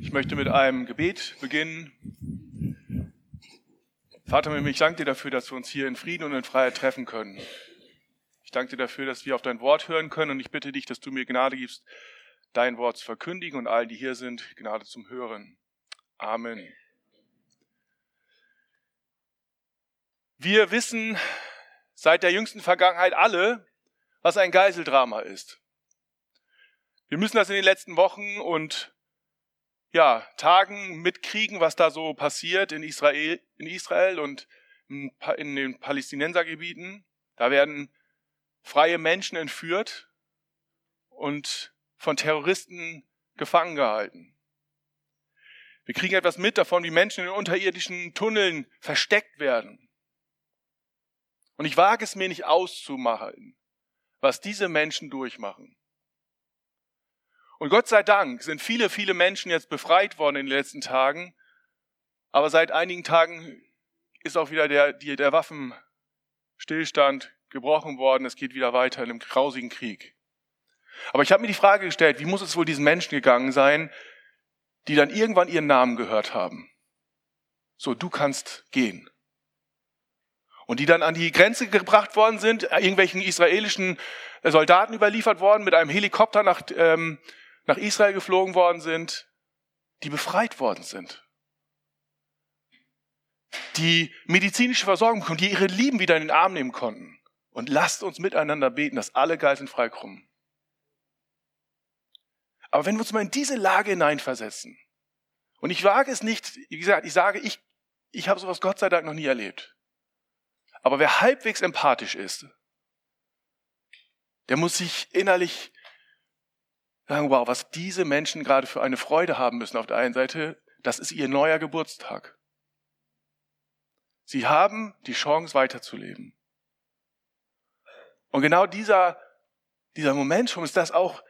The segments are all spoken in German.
Ich möchte mit einem Gebet beginnen. Vater, ich danke dir dafür, dass wir uns hier in Frieden und in Freiheit treffen können. Ich danke dir dafür, dass wir auf dein Wort hören können und ich bitte dich, dass du mir Gnade gibst, dein Wort zu verkündigen und allen, die hier sind, Gnade zum Hören. Amen. Wir wissen seit der jüngsten Vergangenheit alle, was ein Geiseldrama ist. Wir müssen das in den letzten Wochen und ja, Tagen mitkriegen, was da so passiert in Israel, in Israel und in den Palästinensergebieten. Da werden freie Menschen entführt und von Terroristen gefangen gehalten. Wir kriegen etwas mit davon, wie Menschen in unterirdischen Tunneln versteckt werden. Und ich wage es mir nicht auszumachen, was diese Menschen durchmachen. Und Gott sei Dank sind viele, viele Menschen jetzt befreit worden in den letzten Tagen. Aber seit einigen Tagen ist auch wieder der, die, der Waffenstillstand gebrochen worden. Es geht wieder weiter in einem grausigen Krieg. Aber ich habe mir die Frage gestellt, wie muss es wohl diesen Menschen gegangen sein, die dann irgendwann ihren Namen gehört haben? So, du kannst gehen. Und die dann an die Grenze gebracht worden sind, irgendwelchen israelischen Soldaten überliefert worden, mit einem Helikopter nach ähm, nach Israel geflogen worden sind, die befreit worden sind. Die medizinische Versorgung bekommen, die ihre Lieben wieder in den Arm nehmen konnten. Und lasst uns miteinander beten, dass alle Geiseln freikommen. Aber wenn wir uns mal in diese Lage hineinversetzen, und ich wage es nicht, wie gesagt, ich sage, ich, ich habe sowas Gott sei Dank noch nie erlebt. Aber wer halbwegs empathisch ist, der muss sich innerlich sagen, wow, was diese Menschen gerade für eine Freude haben müssen auf der einen Seite, das ist ihr neuer Geburtstag. Sie haben die Chance weiterzuleben. Und genau dieser, dieser Moment schon ist das auch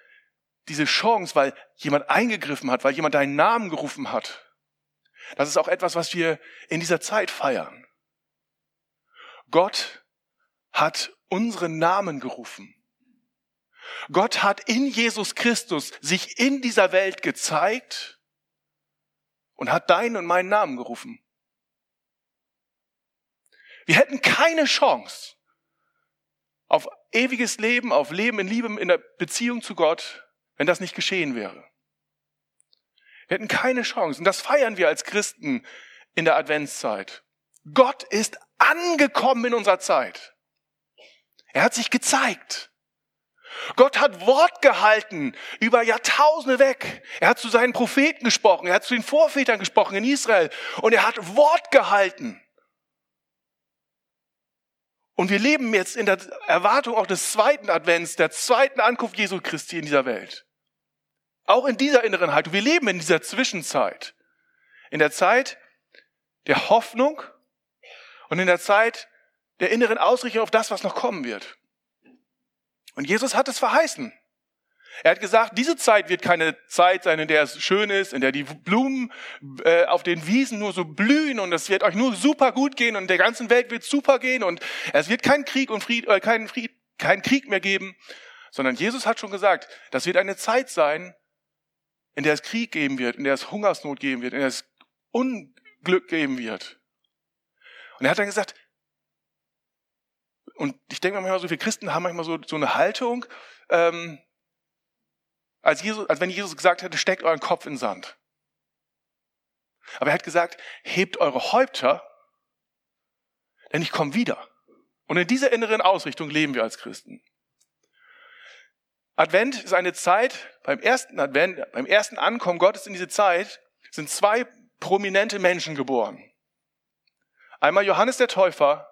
diese Chance, weil jemand eingegriffen hat, weil jemand deinen Namen gerufen hat. Das ist auch etwas, was wir in dieser Zeit feiern. Gott hat unseren Namen gerufen. Gott hat in Jesus Christus sich in dieser Welt gezeigt und hat deinen und meinen Namen gerufen. Wir hätten keine Chance auf ewiges Leben, auf Leben in Liebe, in der Beziehung zu Gott, wenn das nicht geschehen wäre. Wir hätten keine Chance. Und das feiern wir als Christen in der Adventszeit. Gott ist angekommen in unserer Zeit. Er hat sich gezeigt. Gott hat Wort gehalten über Jahrtausende weg. Er hat zu seinen Propheten gesprochen, er hat zu den Vorvätern gesprochen in Israel und er hat Wort gehalten. Und wir leben jetzt in der Erwartung auch des zweiten Advents, der zweiten Ankunft Jesu Christi in dieser Welt. Auch in dieser inneren Haltung. Wir leben in dieser Zwischenzeit. In der Zeit der Hoffnung und in der Zeit der inneren Ausrichtung auf das, was noch kommen wird. Und Jesus hat es verheißen. Er hat gesagt, diese Zeit wird keine Zeit sein, in der es schön ist, in der die Blumen äh, auf den Wiesen nur so blühen und es wird euch nur super gut gehen und der ganzen Welt wird super gehen und es wird keinen Krieg und Fried, äh, keinen Fried, keinen Krieg mehr geben, sondern Jesus hat schon gesagt, das wird eine Zeit sein, in der es Krieg geben wird, in der es Hungersnot geben wird, in der es Unglück geben wird. Und er hat dann gesagt, und ich denke manchmal so, wir Christen haben manchmal so, so eine Haltung, ähm, als, Jesus, als wenn Jesus gesagt hätte, steckt euren Kopf in Sand. Aber er hat gesagt, hebt eure Häupter, denn ich komme wieder. Und in dieser inneren Ausrichtung leben wir als Christen. Advent ist eine Zeit, beim ersten Advent, beim ersten Ankommen Gottes in diese Zeit, sind zwei prominente Menschen geboren. Einmal Johannes der Täufer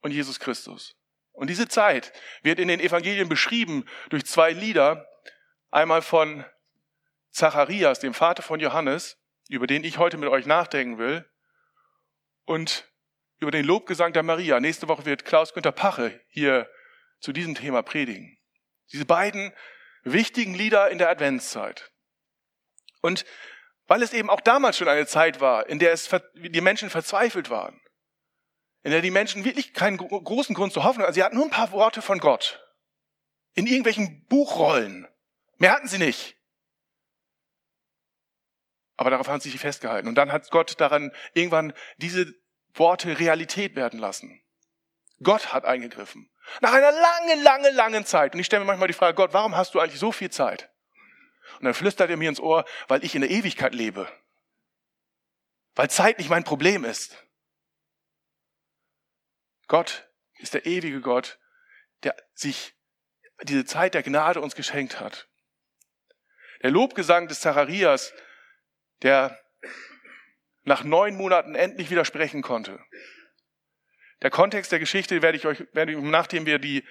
und Jesus Christus. Und diese Zeit wird in den Evangelien beschrieben durch zwei Lieder. Einmal von Zacharias, dem Vater von Johannes, über den ich heute mit euch nachdenken will, und über den Lobgesang der Maria. Nächste Woche wird Klaus Günther Pache hier zu diesem Thema predigen. Diese beiden wichtigen Lieder in der Adventszeit. Und weil es eben auch damals schon eine Zeit war, in der es die Menschen verzweifelt waren, in der die Menschen wirklich keinen großen Grund zur Hoffnung hatten. Sie hatten nur ein paar Worte von Gott. In irgendwelchen Buchrollen. Mehr hatten sie nicht. Aber darauf haben sie sich festgehalten. Und dann hat Gott daran irgendwann diese Worte Realität werden lassen. Gott hat eingegriffen. Nach einer langen, langen, langen Zeit. Und ich stelle mir manchmal die Frage, Gott, warum hast du eigentlich so viel Zeit? Und dann flüstert er mir ins Ohr, weil ich in der Ewigkeit lebe. Weil Zeit nicht mein Problem ist. Gott ist der ewige Gott, der sich diese Zeit der Gnade uns geschenkt hat. Der Lobgesang des Zacharias, der nach neun Monaten endlich widersprechen konnte. Der Kontext der Geschichte werde ich euch, werde ich, nachdem wir die,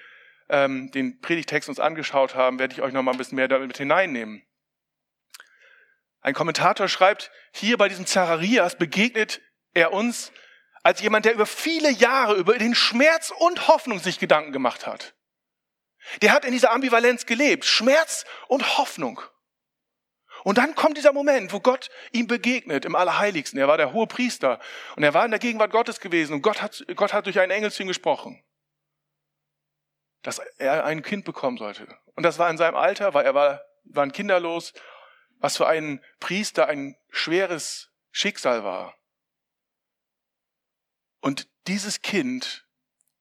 ähm, den Predigtext uns angeschaut haben, werde ich euch noch mal ein bisschen mehr damit hineinnehmen. Ein Kommentator schreibt, hier bei diesem Zacharias begegnet er uns als jemand, der über viele Jahre über den Schmerz und Hoffnung sich Gedanken gemacht hat. Der hat in dieser Ambivalenz gelebt, Schmerz und Hoffnung. Und dann kommt dieser Moment, wo Gott ihm begegnet im Allerheiligsten. Er war der hohe Priester und er war in der Gegenwart Gottes gewesen und Gott hat, Gott hat durch einen Engel zu ihm gesprochen, dass er ein Kind bekommen sollte. Und das war in seinem Alter, weil er war, waren kinderlos, was für einen Priester ein schweres Schicksal war. Und dieses Kind,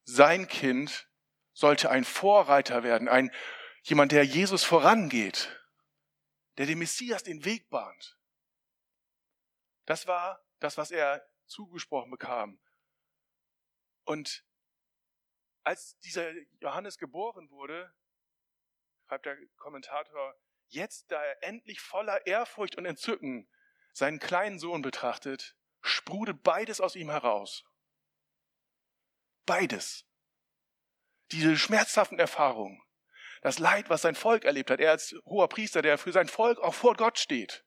sein Kind, sollte ein Vorreiter werden, ein jemand, der Jesus vorangeht der dem Messias den Weg bahnt. Das war das, was er zugesprochen bekam. Und als dieser Johannes geboren wurde, schreibt der Kommentator, jetzt, da er endlich voller Ehrfurcht und Entzücken seinen kleinen Sohn betrachtet, sprudelt beides aus ihm heraus. Beides. Diese schmerzhaften Erfahrungen das Leid, was sein Volk erlebt hat. Er als hoher Priester, der für sein Volk auch vor Gott steht.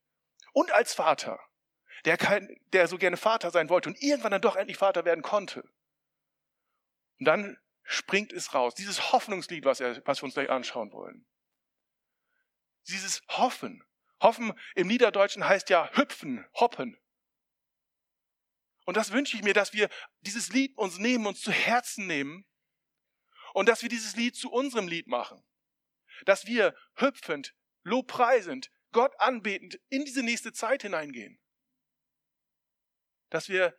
Und als Vater, der, kein, der so gerne Vater sein wollte und irgendwann dann doch endlich Vater werden konnte. Und dann springt es raus. Dieses Hoffnungslied, was, er, was wir uns gleich anschauen wollen. Dieses Hoffen. Hoffen im Niederdeutschen heißt ja hüpfen, hoppen. Und das wünsche ich mir, dass wir dieses Lied uns nehmen, uns zu Herzen nehmen und dass wir dieses Lied zu unserem Lied machen dass wir hüpfend, lobpreisend, Gott anbetend in diese nächste Zeit hineingehen. Dass wir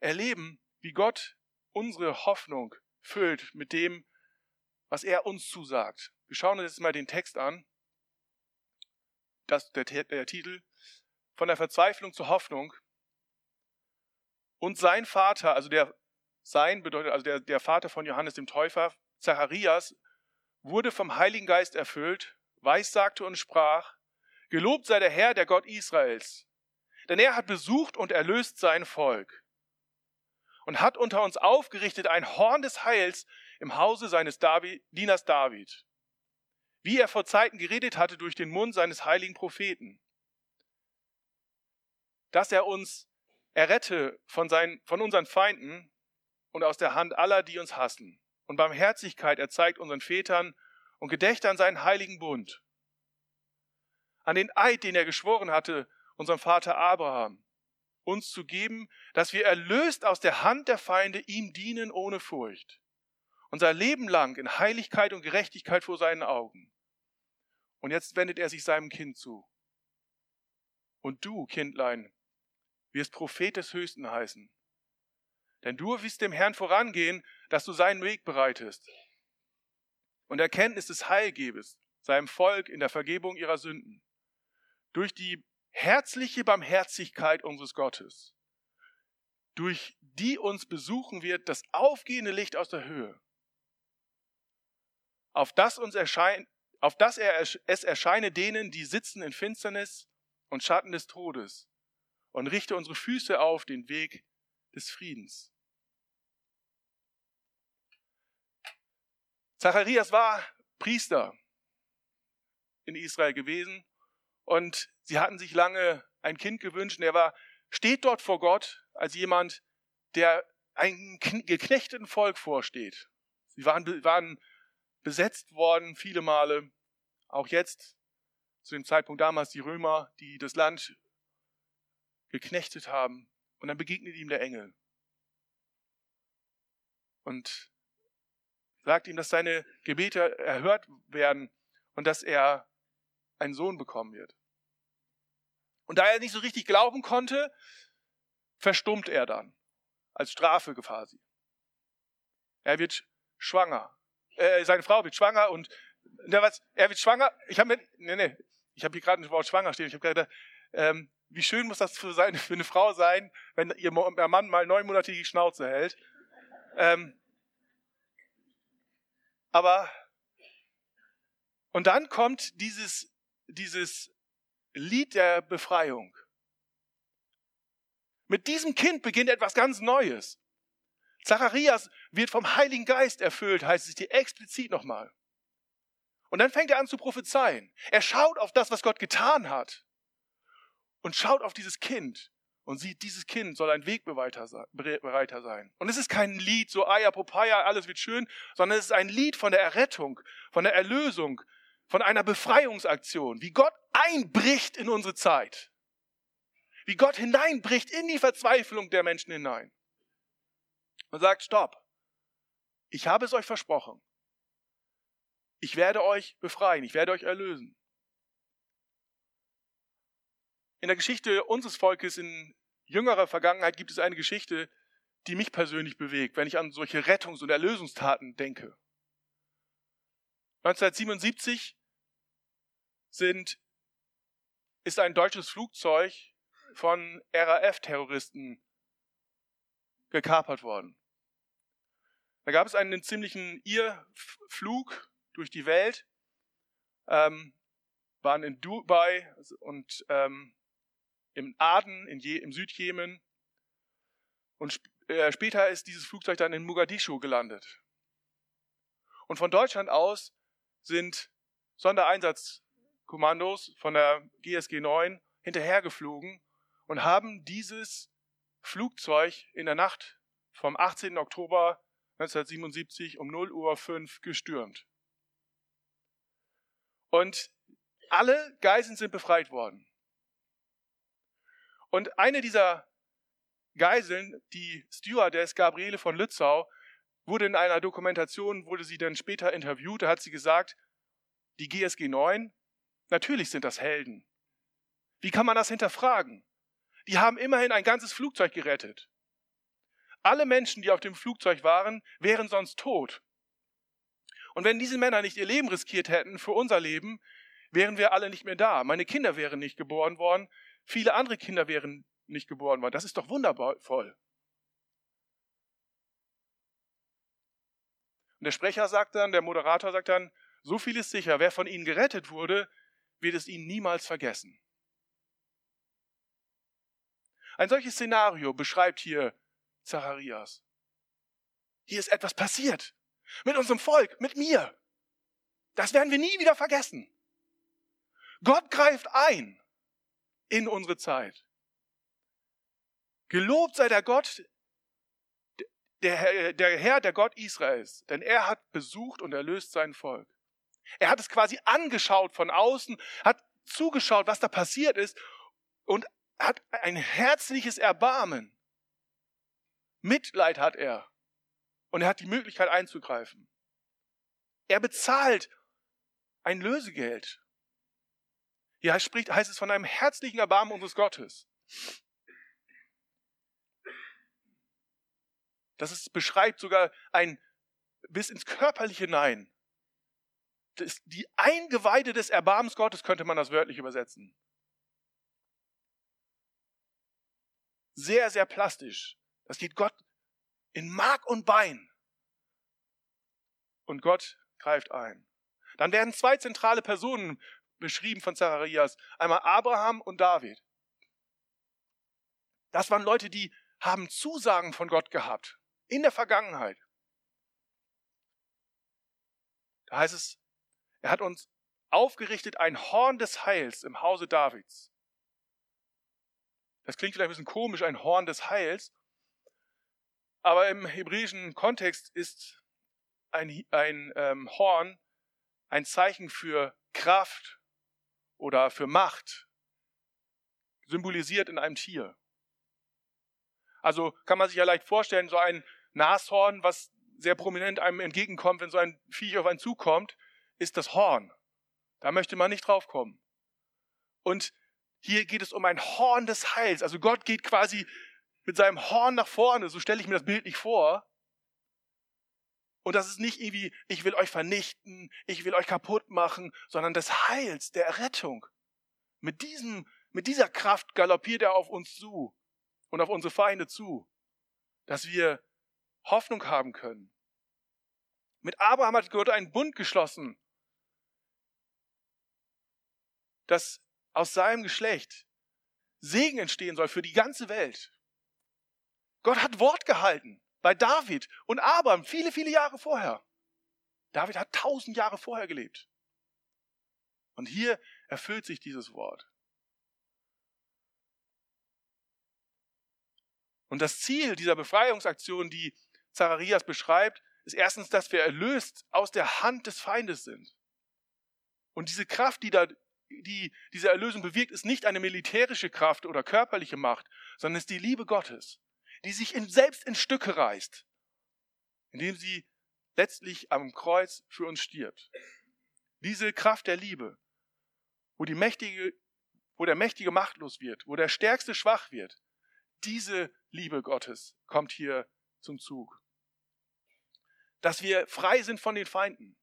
erleben, wie Gott unsere Hoffnung füllt mit dem, was er uns zusagt. Wir schauen uns jetzt mal den Text an. Das, der, der Titel. Von der Verzweiflung zur Hoffnung. Und sein Vater, also der, sein bedeutet, also der, der Vater von Johannes dem Täufer, Zacharias, wurde vom Heiligen Geist erfüllt, weissagte und sprach, Gelobt sei der Herr, der Gott Israels, denn er hat besucht und erlöst sein Volk und hat unter uns aufgerichtet ein Horn des Heils im Hause seines David, Dieners David, wie er vor Zeiten geredet hatte durch den Mund seines heiligen Propheten, dass er uns errette von, seinen, von unseren Feinden und aus der Hand aller, die uns hassen und Barmherzigkeit erzeigt unseren Vätern und gedächte an seinen heiligen Bund, an den Eid, den er geschworen hatte, unserem Vater Abraham, uns zu geben, dass wir erlöst aus der Hand der Feinde ihm dienen ohne Furcht, unser Leben lang in Heiligkeit und Gerechtigkeit vor seinen Augen. Und jetzt wendet er sich seinem Kind zu. Und du, Kindlein, wirst Prophet des Höchsten heißen. Denn du wirst dem Herrn vorangehen, dass du seinen Weg bereitest und Erkenntnis des Heilgebes seinem Volk in der Vergebung ihrer Sünden. Durch die herzliche Barmherzigkeit unseres Gottes, durch die uns besuchen wird das aufgehende Licht aus der Höhe, auf das uns erscheint, auf das er es erscheine denen, die sitzen in Finsternis und Schatten des Todes, und richte unsere Füße auf den Weg des Friedens. Zacharias war Priester in Israel gewesen und sie hatten sich lange ein Kind gewünscht und er war, steht dort vor Gott als jemand, der einem geknechteten Volk vorsteht. Sie waren, waren besetzt worden viele Male, auch jetzt, zu dem Zeitpunkt damals die Römer, die das Land geknechtet haben. Und dann begegnet ihm der Engel. Und sagt ihm, dass seine Gebete erhört werden und dass er einen Sohn bekommen wird. Und da er nicht so richtig glauben konnte, verstummt er dann. Als Strafe quasi. Er wird schwanger. Äh, seine Frau wird schwanger und na, was, er wird schwanger. Ich habe mir, nee, nee, ich habe hier gerade ein Wort schwanger stehen. Ich habe gerade, ähm, wie schön muss das für, sein, für eine Frau sein, wenn ihr Mann mal neunmonatige Schnauze hält. Ähm, aber und dann kommt dieses dieses Lied der Befreiung. Mit diesem Kind beginnt etwas ganz Neues. Zacharias wird vom Heiligen Geist erfüllt, heißt es hier explizit nochmal. Und dann fängt er an zu prophezeien. Er schaut auf das, was Gott getan hat. Und schaut auf dieses Kind und sieht, dieses Kind soll ein Wegbereiter sein. Und es ist kein Lied, so Aya Popaya, alles wird schön, sondern es ist ein Lied von der Errettung, von der Erlösung, von einer Befreiungsaktion, wie Gott einbricht in unsere Zeit. Wie Gott hineinbricht in die Verzweiflung der Menschen hinein. Und sagt, stopp. Ich habe es euch versprochen. Ich werde euch befreien, ich werde euch erlösen. In der Geschichte unseres Volkes in jüngerer Vergangenheit gibt es eine Geschichte, die mich persönlich bewegt, wenn ich an solche Rettungs- und Erlösungstaten denke. 1977 sind, ist ein deutsches Flugzeug von RAF-Terroristen gekapert worden. Da gab es einen ziemlichen Irrflug durch die Welt, ähm, waren in Dubai und ähm, im Aden, in Je im Südjemen. Und sp äh, später ist dieses Flugzeug dann in Mogadischu gelandet. Und von Deutschland aus sind Sondereinsatzkommandos von der GSG 9 hinterhergeflogen und haben dieses Flugzeug in der Nacht vom 18. Oktober 1977 um 0 Uhr 5 gestürmt. Und alle Geiseln sind befreit worden. Und eine dieser Geiseln, die Stewardess Gabriele von Lützau, wurde in einer Dokumentation, wurde sie dann später interviewt, da hat sie gesagt, die GSG 9, natürlich sind das Helden. Wie kann man das hinterfragen? Die haben immerhin ein ganzes Flugzeug gerettet. Alle Menschen, die auf dem Flugzeug waren, wären sonst tot. Und wenn diese Männer nicht ihr Leben riskiert hätten für unser Leben, wären wir alle nicht mehr da. Meine Kinder wären nicht geboren worden, viele andere Kinder wären nicht geboren worden. Das ist doch wundervoll. Und der Sprecher sagt dann, der Moderator sagt dann, so viel ist sicher, wer von ihnen gerettet wurde, wird es ihnen niemals vergessen. Ein solches Szenario beschreibt hier Zacharias. Hier ist etwas passiert. Mit unserem Volk, mit mir. Das werden wir nie wieder vergessen. Gott greift ein in unsere Zeit. Gelobt sei der Gott, der, der Herr, der Gott Israels, denn er hat besucht und erlöst sein Volk. Er hat es quasi angeschaut von außen, hat zugeschaut, was da passiert ist und hat ein herzliches Erbarmen. Mitleid hat er. Und er hat die Möglichkeit einzugreifen. Er bezahlt ein Lösegeld. Hier spricht, heißt es von einem herzlichen Erbarmen unseres Gottes. Das ist, beschreibt sogar ein bis ins Körperliche Nein. Das, die Eingeweide des Erbarmens Gottes könnte man das wörtlich übersetzen. Sehr, sehr plastisch. Das geht Gott in Mark und Bein. Und Gott greift ein. Dann werden zwei zentrale Personen beschrieben von Zacharias. Einmal Abraham und David. Das waren Leute, die haben Zusagen von Gott gehabt. In der Vergangenheit. Da heißt es, er hat uns aufgerichtet ein Horn des Heils im Hause Davids. Das klingt vielleicht ein bisschen komisch, ein Horn des Heils. Aber im hebräischen Kontext ist ein, ein ähm, Horn ein Zeichen für Kraft oder für Macht, symbolisiert in einem Tier. Also kann man sich ja leicht vorstellen, so ein Nashorn, was sehr prominent einem entgegenkommt, wenn so ein Viech auf einen zukommt, ist das Horn. Da möchte man nicht draufkommen. Und Hier geht es um ein Horn des Heils. Also Gott geht quasi mit seinem Horn nach vorne. So stelle ich mir das Bild nicht vor. Und das ist nicht irgendwie, ich will euch vernichten, ich will euch kaputt machen, sondern des Heils, der Errettung. Mit diesem, mit dieser Kraft galoppiert er auf uns zu und auf unsere Feinde zu, dass wir Hoffnung haben können. Mit Abraham hat Gott einen Bund geschlossen, dass aus seinem Geschlecht Segen entstehen soll für die ganze Welt. Gott hat Wort gehalten bei David und Abraham viele, viele Jahre vorher. David hat tausend Jahre vorher gelebt. Und hier erfüllt sich dieses Wort. Und das Ziel dieser Befreiungsaktion, die Zacharias beschreibt, ist erstens, dass wir erlöst aus der Hand des Feindes sind. Und diese Kraft, die da, die diese Erlösung bewirkt, ist nicht eine militärische Kraft oder körperliche Macht, sondern ist die Liebe Gottes, die sich in, selbst in Stücke reißt, indem sie letztlich am Kreuz für uns stirbt. Diese Kraft der Liebe, wo die mächtige, wo der Mächtige machtlos wird, wo der Stärkste schwach wird, diese Liebe Gottes kommt hier zum Zug dass wir frei sind von den Feinden.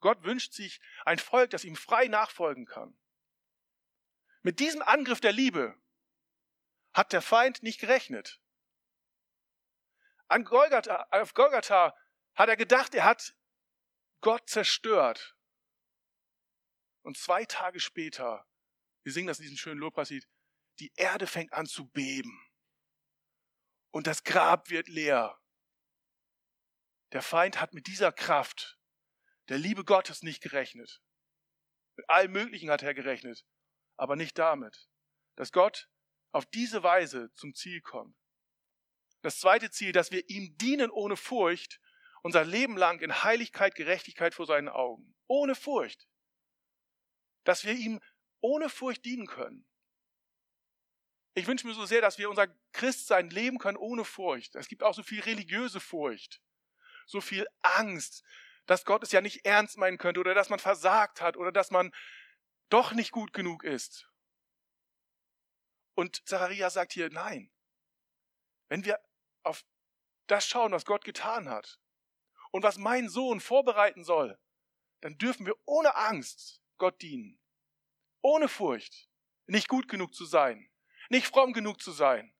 Gott wünscht sich ein Volk, das ihm frei nachfolgen kann. Mit diesem Angriff der Liebe hat der Feind nicht gerechnet. An Golgatha, auf Golgatha hat er gedacht, er hat Gott zerstört. Und zwei Tage später, wir singen das in diesem schönen Lobpreislied, die Erde fängt an zu beben. Und das Grab wird leer. Der Feind hat mit dieser Kraft der Liebe Gottes nicht gerechnet. Mit allem Möglichen hat er gerechnet, aber nicht damit, dass Gott auf diese Weise zum Ziel kommt. Das zweite Ziel, dass wir ihm dienen ohne Furcht, unser Leben lang in Heiligkeit, Gerechtigkeit vor seinen Augen. Ohne Furcht. Dass wir ihm ohne Furcht dienen können. Ich wünsche mir so sehr, dass wir unser Christsein leben können ohne Furcht. Es gibt auch so viel religiöse Furcht so viel Angst, dass Gott es ja nicht ernst meinen könnte oder dass man versagt hat oder dass man doch nicht gut genug ist. Und Zacharias sagt hier, nein. Wenn wir auf das schauen, was Gott getan hat und was mein Sohn vorbereiten soll, dann dürfen wir ohne Angst Gott dienen. Ohne Furcht. Nicht gut genug zu sein. Nicht fromm genug zu sein.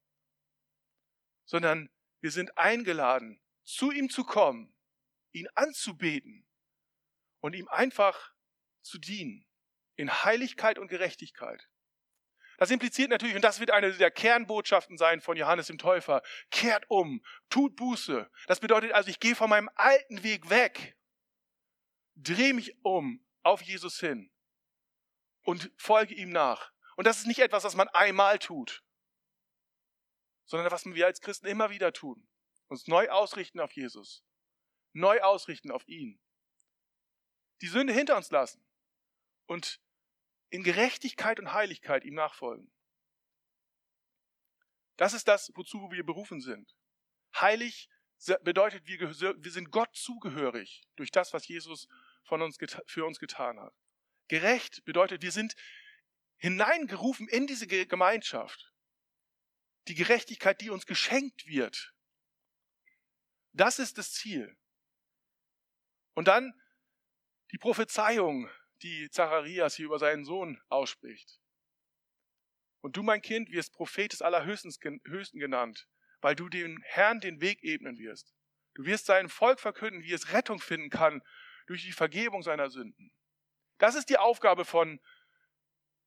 Sondern wir sind eingeladen, zu ihm zu kommen, ihn anzubeten und ihm einfach zu dienen in Heiligkeit und Gerechtigkeit. Das impliziert natürlich, und das wird eine der Kernbotschaften sein von Johannes dem Täufer, kehrt um, tut Buße. Das bedeutet also, ich gehe von meinem alten Weg weg, drehe mich um auf Jesus hin und folge ihm nach. Und das ist nicht etwas, was man einmal tut, sondern was wir als Christen immer wieder tun. Uns neu ausrichten auf Jesus. Neu ausrichten auf ihn. Die Sünde hinter uns lassen. Und in Gerechtigkeit und Heiligkeit ihm nachfolgen. Das ist das, wozu wir berufen sind. Heilig bedeutet, wir, wir sind Gott zugehörig durch das, was Jesus von uns, für uns getan hat. Gerecht bedeutet, wir sind hineingerufen in diese Gemeinschaft. Die Gerechtigkeit, die uns geschenkt wird das ist das Ziel. Und dann die Prophezeiung, die Zacharias hier über seinen Sohn ausspricht. Und du, mein Kind, wirst Prophet des Allerhöchsten genannt, weil du dem Herrn den Weg ebnen wirst. Du wirst seinem Volk verkünden, wie es Rettung finden kann durch die Vergebung seiner Sünden. Das ist die Aufgabe von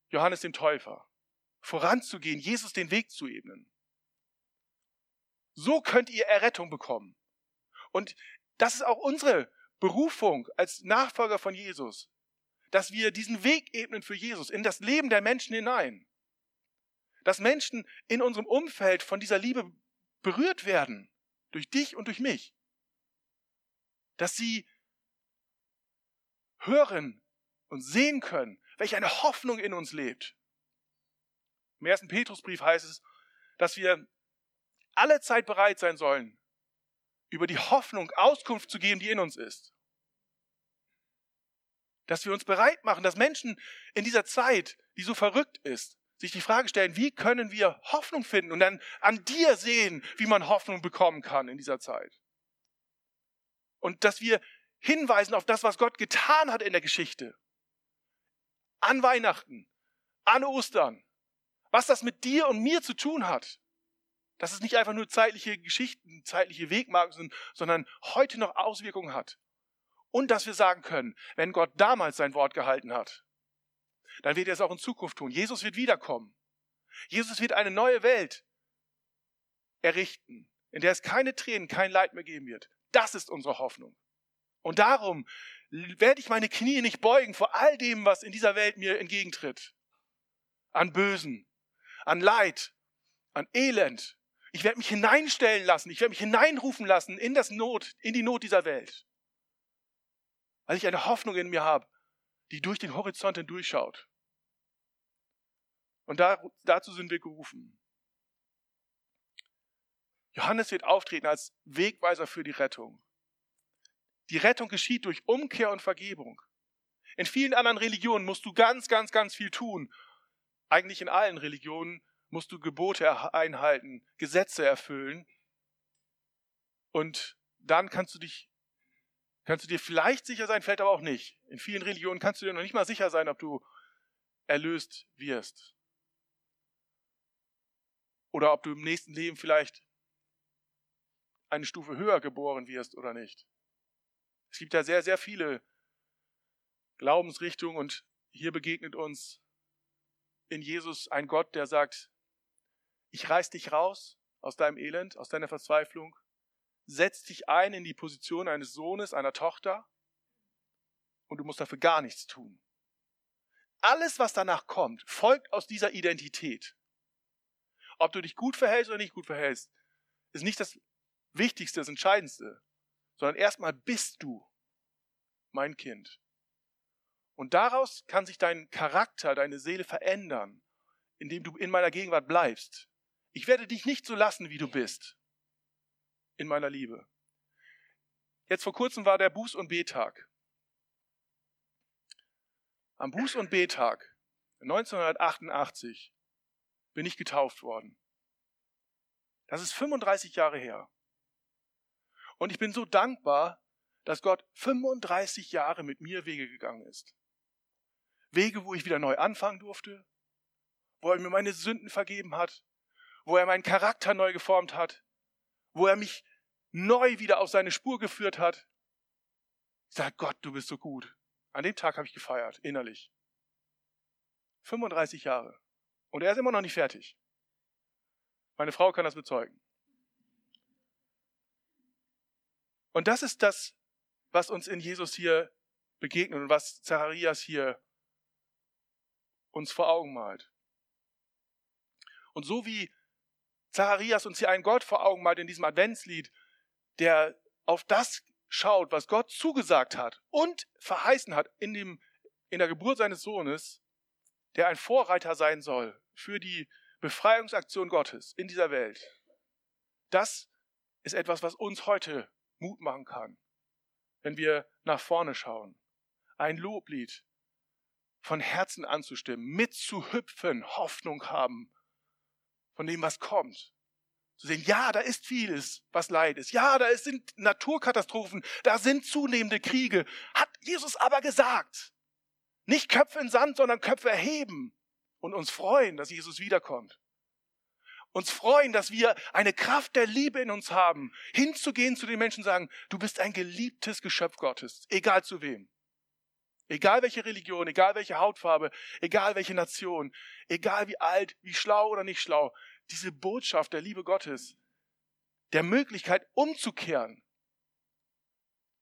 Johannes dem Täufer. Voranzugehen, Jesus den Weg zu ebnen. So könnt ihr Errettung bekommen. Und das ist auch unsere Berufung als Nachfolger von Jesus, dass wir diesen Weg ebnen für Jesus in das Leben der Menschen hinein. Dass Menschen in unserem Umfeld von dieser Liebe berührt werden, durch dich und durch mich. Dass sie hören und sehen können, welche eine Hoffnung in uns lebt. Im ersten Petrusbrief heißt es, dass wir alle Zeit bereit sein sollen, über die Hoffnung Auskunft zu geben, die in uns ist. Dass wir uns bereit machen, dass Menschen in dieser Zeit, die so verrückt ist, sich die Frage stellen, wie können wir Hoffnung finden und dann an dir sehen, wie man Hoffnung bekommen kann in dieser Zeit. Und dass wir hinweisen auf das, was Gott getan hat in der Geschichte. An Weihnachten, an Ostern. Was das mit dir und mir zu tun hat. Dass es nicht einfach nur zeitliche Geschichten, zeitliche Wegmarken sind, sondern heute noch Auswirkungen hat. Und dass wir sagen können, wenn Gott damals sein Wort gehalten hat, dann wird er es auch in Zukunft tun. Jesus wird wiederkommen. Jesus wird eine neue Welt errichten, in der es keine Tränen, kein Leid mehr geben wird. Das ist unsere Hoffnung. Und darum werde ich meine Knie nicht beugen vor all dem, was in dieser Welt mir entgegentritt. An Bösen, an Leid, an Elend. Ich werde mich hineinstellen lassen, ich werde mich hineinrufen lassen in das Not, in die Not dieser Welt. Weil ich eine Hoffnung in mir habe, die durch den Horizont hindurchschaut. Und da, dazu sind wir gerufen. Johannes wird auftreten als Wegweiser für die Rettung. Die Rettung geschieht durch Umkehr und Vergebung. In vielen anderen Religionen musst du ganz, ganz, ganz viel tun. Eigentlich in allen Religionen musst du Gebote einhalten, Gesetze erfüllen. Und dann kannst du dich kannst du dir vielleicht sicher sein, vielleicht aber auch nicht. In vielen Religionen kannst du dir noch nicht mal sicher sein, ob du erlöst wirst. Oder ob du im nächsten Leben vielleicht eine Stufe höher geboren wirst oder nicht. Es gibt ja sehr, sehr viele Glaubensrichtungen und hier begegnet uns in Jesus ein Gott, der sagt, ich reiß dich raus aus deinem Elend, aus deiner Verzweiflung setz dich ein in die Position eines Sohnes, einer Tochter und du musst dafür gar nichts tun. Alles, was danach kommt, folgt aus dieser Identität. Ob du dich gut verhältst oder nicht gut verhältst, ist nicht das Wichtigste, das Entscheidendste, sondern erstmal bist du mein Kind. Und daraus kann sich dein Charakter, deine Seele verändern, indem du in meiner Gegenwart bleibst. Ich werde dich nicht so lassen, wie du bist in meiner Liebe. Jetzt vor kurzem war der Buß- und Betag. Am Buß- und Betag 1988 bin ich getauft worden. Das ist 35 Jahre her. Und ich bin so dankbar, dass Gott 35 Jahre mit mir Wege gegangen ist. Wege, wo ich wieder neu anfangen durfte, wo er mir meine Sünden vergeben hat, wo er meinen Charakter neu geformt hat, wo er mich neu wieder auf seine Spur geführt hat. Ich sage, Gott, du bist so gut. An dem Tag habe ich gefeiert, innerlich. 35 Jahre. Und er ist immer noch nicht fertig. Meine Frau kann das bezeugen. Und das ist das, was uns in Jesus hier begegnet und was Zacharias hier uns vor Augen malt. Und so wie Zacharias uns hier einen Gott vor Augen malt in diesem Adventslied, der auf das schaut, was Gott zugesagt hat und verheißen hat in, dem, in der Geburt seines Sohnes, der ein Vorreiter sein soll für die Befreiungsaktion Gottes in dieser Welt. Das ist etwas, was uns heute Mut machen kann, wenn wir nach vorne schauen. Ein Loblied von Herzen anzustimmen, mitzuhüpfen, Hoffnung haben von dem, was kommt. Zu sehen, ja, da ist vieles, was Leid ist. Ja, da sind Naturkatastrophen, da sind zunehmende Kriege. Hat Jesus aber gesagt. Nicht Köpfe in Sand, sondern Köpfe erheben und uns freuen, dass Jesus wiederkommt. Uns freuen, dass wir eine Kraft der Liebe in uns haben, hinzugehen zu den Menschen und sagen, du bist ein geliebtes Geschöpf Gottes, egal zu wem. Egal welche Religion, egal welche Hautfarbe, egal welche Nation, egal wie alt, wie schlau oder nicht schlau, diese Botschaft der Liebe Gottes, der Möglichkeit umzukehren,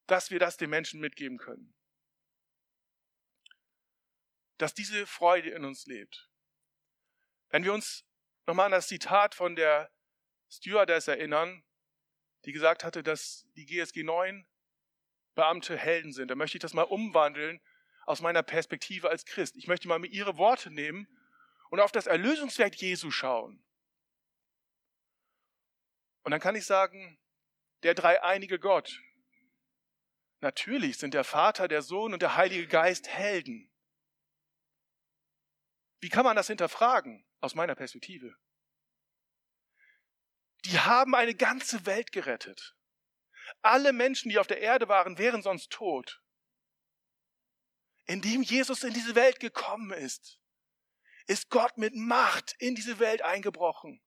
dass wir das den Menschen mitgeben können. Dass diese Freude in uns lebt. Wenn wir uns nochmal an das Zitat von der Stewardess erinnern, die gesagt hatte, dass die GSG 9 Beamte Helden sind, dann möchte ich das mal umwandeln aus meiner Perspektive als Christ. Ich möchte mal mit ihre Worte nehmen und auf das Erlösungswerk Jesu schauen. Und dann kann ich sagen, der dreieinige Gott. Natürlich sind der Vater, der Sohn und der Heilige Geist Helden. Wie kann man das hinterfragen aus meiner Perspektive? Die haben eine ganze Welt gerettet. Alle Menschen, die auf der Erde waren, wären sonst tot. Indem Jesus in diese Welt gekommen ist, ist Gott mit Macht in diese Welt eingebrochen.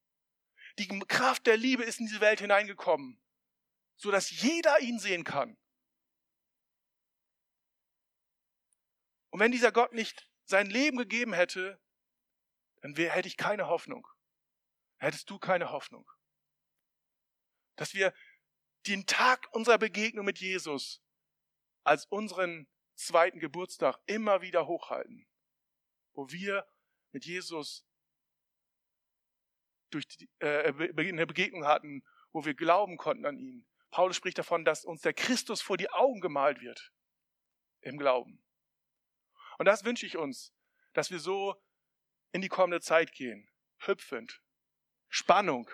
Die Kraft der Liebe ist in diese Welt hineingekommen, so dass jeder ihn sehen kann. Und wenn dieser Gott nicht sein Leben gegeben hätte, dann hätte ich keine Hoffnung. Hättest du keine Hoffnung. Dass wir den Tag unserer Begegnung mit Jesus als unseren zweiten Geburtstag immer wieder hochhalten, wo wir mit Jesus durch die, äh, eine Begegnung hatten, wo wir glauben konnten an ihn. Paulus spricht davon, dass uns der Christus vor die Augen gemalt wird im Glauben. Und das wünsche ich uns, dass wir so in die kommende Zeit gehen, hüpfend, Spannung,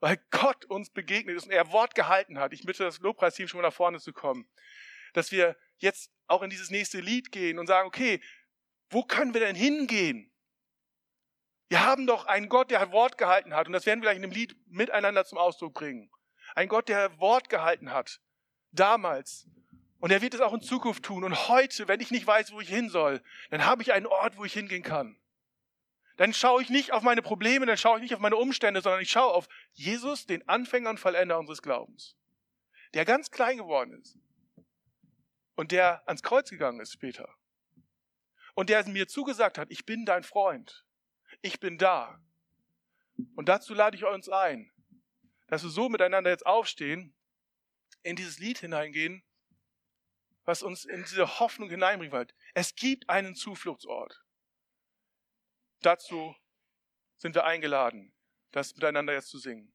weil Gott uns begegnet ist und er Wort gehalten hat. Ich bitte das Lobpreisteam schon mal nach vorne zu kommen, dass wir jetzt auch in dieses nächste Lied gehen und sagen, okay, wo können wir denn hingehen? Wir haben doch einen Gott, der Wort gehalten hat und das werden wir gleich in dem Lied miteinander zum Ausdruck bringen. Ein Gott, der Wort gehalten hat, damals. Und er wird es auch in Zukunft tun. Und heute, wenn ich nicht weiß, wo ich hin soll, dann habe ich einen Ort, wo ich hingehen kann dann schaue ich nicht auf meine Probleme, dann schaue ich nicht auf meine Umstände, sondern ich schaue auf Jesus, den Anfänger und Vollender unseres Glaubens, der ganz klein geworden ist und der ans Kreuz gegangen ist später und der mir zugesagt hat, ich bin dein Freund, ich bin da. Und dazu lade ich uns ein, dass wir so miteinander jetzt aufstehen, in dieses Lied hineingehen, was uns in diese Hoffnung hineinbringen wird. Es gibt einen Zufluchtsort. Dazu sind wir eingeladen, das miteinander jetzt zu singen.